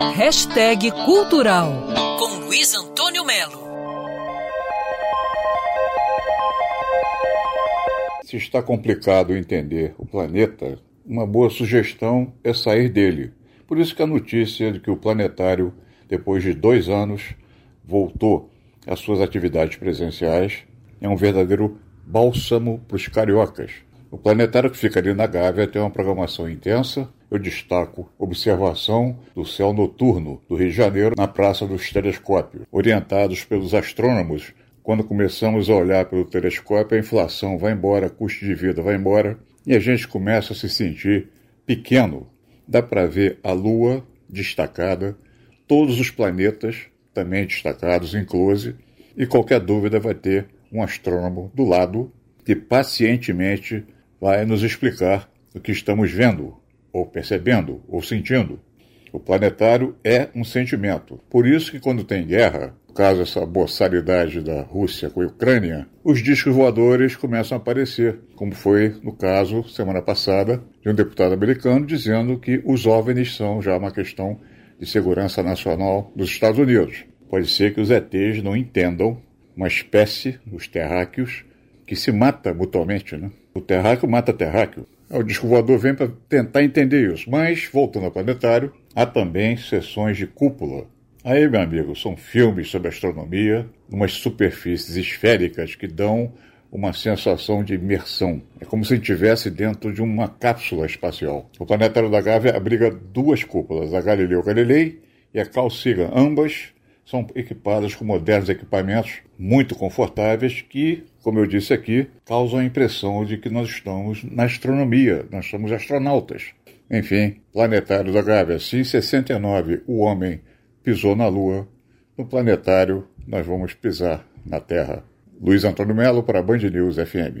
Hashtag Cultural com Luiz Antônio Melo. Se está complicado entender o planeta, uma boa sugestão é sair dele. Por isso que a notícia de que o planetário, depois de dois anos, voltou às suas atividades presenciais é um verdadeiro bálsamo para os cariocas. O planetário que fica ali na Gávea tem uma programação intensa, eu destaco observação do céu noturno do Rio de Janeiro na Praça dos Telescópios. Orientados pelos astrônomos, quando começamos a olhar pelo telescópio, a inflação vai embora, custo de vida vai embora e a gente começa a se sentir pequeno. Dá para ver a Lua destacada, todos os planetas também destacados em close, e qualquer dúvida vai ter um astrônomo do lado que pacientemente vai nos explicar o que estamos vendo, ou percebendo, ou sentindo. O planetário é um sentimento. Por isso que quando tem guerra, no caso essa boçalidade da Rússia com a Ucrânia, os discos voadores começam a aparecer, como foi no caso semana passada de um deputado americano dizendo que os OVNIs são já uma questão de segurança nacional dos Estados Unidos. Pode ser que os ETs não entendam uma espécie, os terráqueos, que se mata mutuamente, né? O terráqueo mata terráqueo. O disco voador vem para tentar entender isso. Mas, voltando ao planetário, há também sessões de cúpula. Aí, meu amigo, são filmes sobre astronomia, umas superfícies esféricas que dão uma sensação de imersão. É como se estivesse dentro de uma cápsula espacial. O planetário da Gávea abriga duas cúpulas, a Galileu Galilei e a Carl Sagan. Ambas são equipadas com modernos equipamentos muito confortáveis que, como eu disse aqui, causam a impressão de que nós estamos na astronomia, nós somos astronautas. Enfim, planetário da Gávea. Se em 69 o homem pisou na Lua, no planetário nós vamos pisar na Terra. Luiz Antônio Melo para Band News FM.